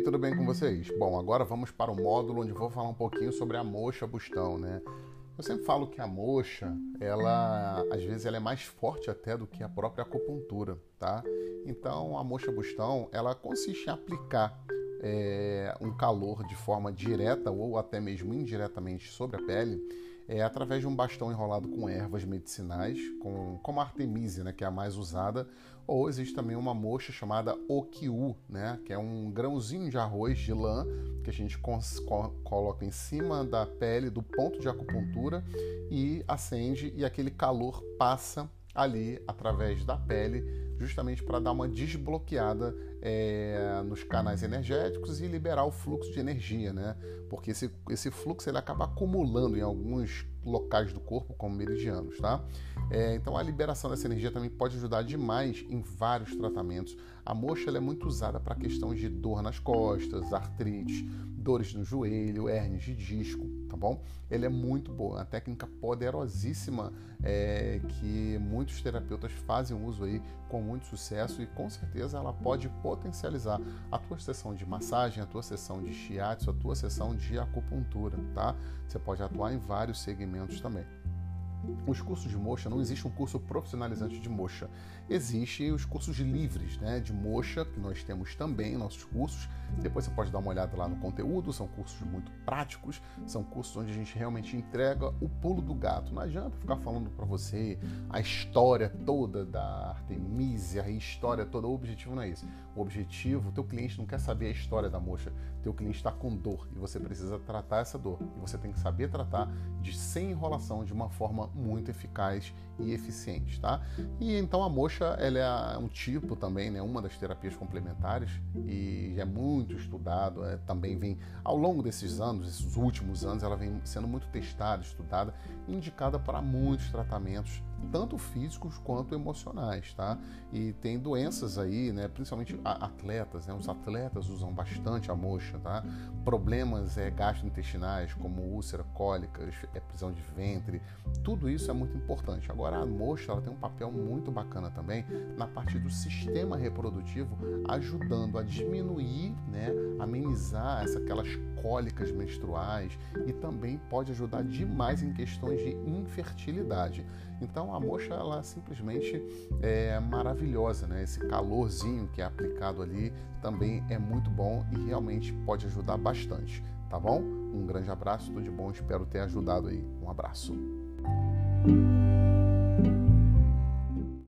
tudo bem com vocês? Bom, agora vamos para o módulo onde vou falar um pouquinho sobre a moxa bustão, né? Eu sempre falo que a moxa, ela às vezes ela é mais forte até do que a própria acupuntura, tá? Então a moxa bustão, ela consiste em aplicar é, um calor de forma direta ou até mesmo indiretamente sobre a pele é, através de um bastão enrolado com ervas medicinais, com, como a Artemisia, né, que é a mais usada, ou existe também uma moxa chamada Okiu, né, que é um grãozinho de arroz de lã que a gente coloca em cima da pele do ponto de acupuntura e acende e aquele calor passa ali através da pele justamente para dar uma desbloqueada é, nos canais energéticos e liberar o fluxo de energia, né? Porque esse, esse fluxo ele acaba acumulando em alguns locais do corpo, como meridianos, tá? É, então a liberação dessa energia também pode ajudar demais em vários tratamentos. A moxa é muito usada para questões de dor nas costas, artrite, dores no joelho, hernias de disco, tá bom? Ele é muito boa, uma técnica poderosíssima é, que muitos terapeutas fazem uso aí com muito sucesso e com certeza ela pode potencializar a tua sessão de massagem, a tua sessão de shiatsu, a tua sessão de acupuntura, tá? Você pode atuar em vários segmentos também. Os cursos de mocha, não existe um curso profissionalizante de mocha. Existem os cursos livres né, de mocha, que nós temos também nossos cursos. Depois você pode dar uma olhada lá no conteúdo, são cursos muito práticos, são cursos onde a gente realmente entrega o pulo do gato. Não adianta ficar falando para você a história toda da Artemisia, a história toda. O objetivo não é esse. O objetivo, o teu cliente não quer saber a história da mocha. O teu cliente está com dor e você precisa tratar essa dor. E você tem que saber tratar de sem enrolação, de uma forma muito eficaz e eficiente, tá? E então a moxa, ela é um tipo também, né, uma das terapias complementares e é muito estudado, é, também vem ao longo desses anos, esses últimos anos, ela vem sendo muito testada, estudada, indicada para muitos tratamentos tanto físicos quanto emocionais, tá? E tem doenças aí, né? Principalmente atletas, né? Os atletas usam bastante a moxa, tá? Problemas é, gastrointestinais, como úlcera, cólicas, é, prisão de ventre, tudo isso é muito importante. Agora a moxa, ela tem um papel muito bacana também na parte do sistema reprodutivo, ajudando a diminuir, né? Amenizar essa, aquelas cólicas menstruais e também pode ajudar demais em questões de infertilidade. Então a moxa ela simplesmente é maravilhosa, né? Esse calorzinho que é aplicado ali também é muito bom e realmente pode ajudar bastante, tá bom? Um grande abraço, tudo de bom, espero ter ajudado aí. Um abraço.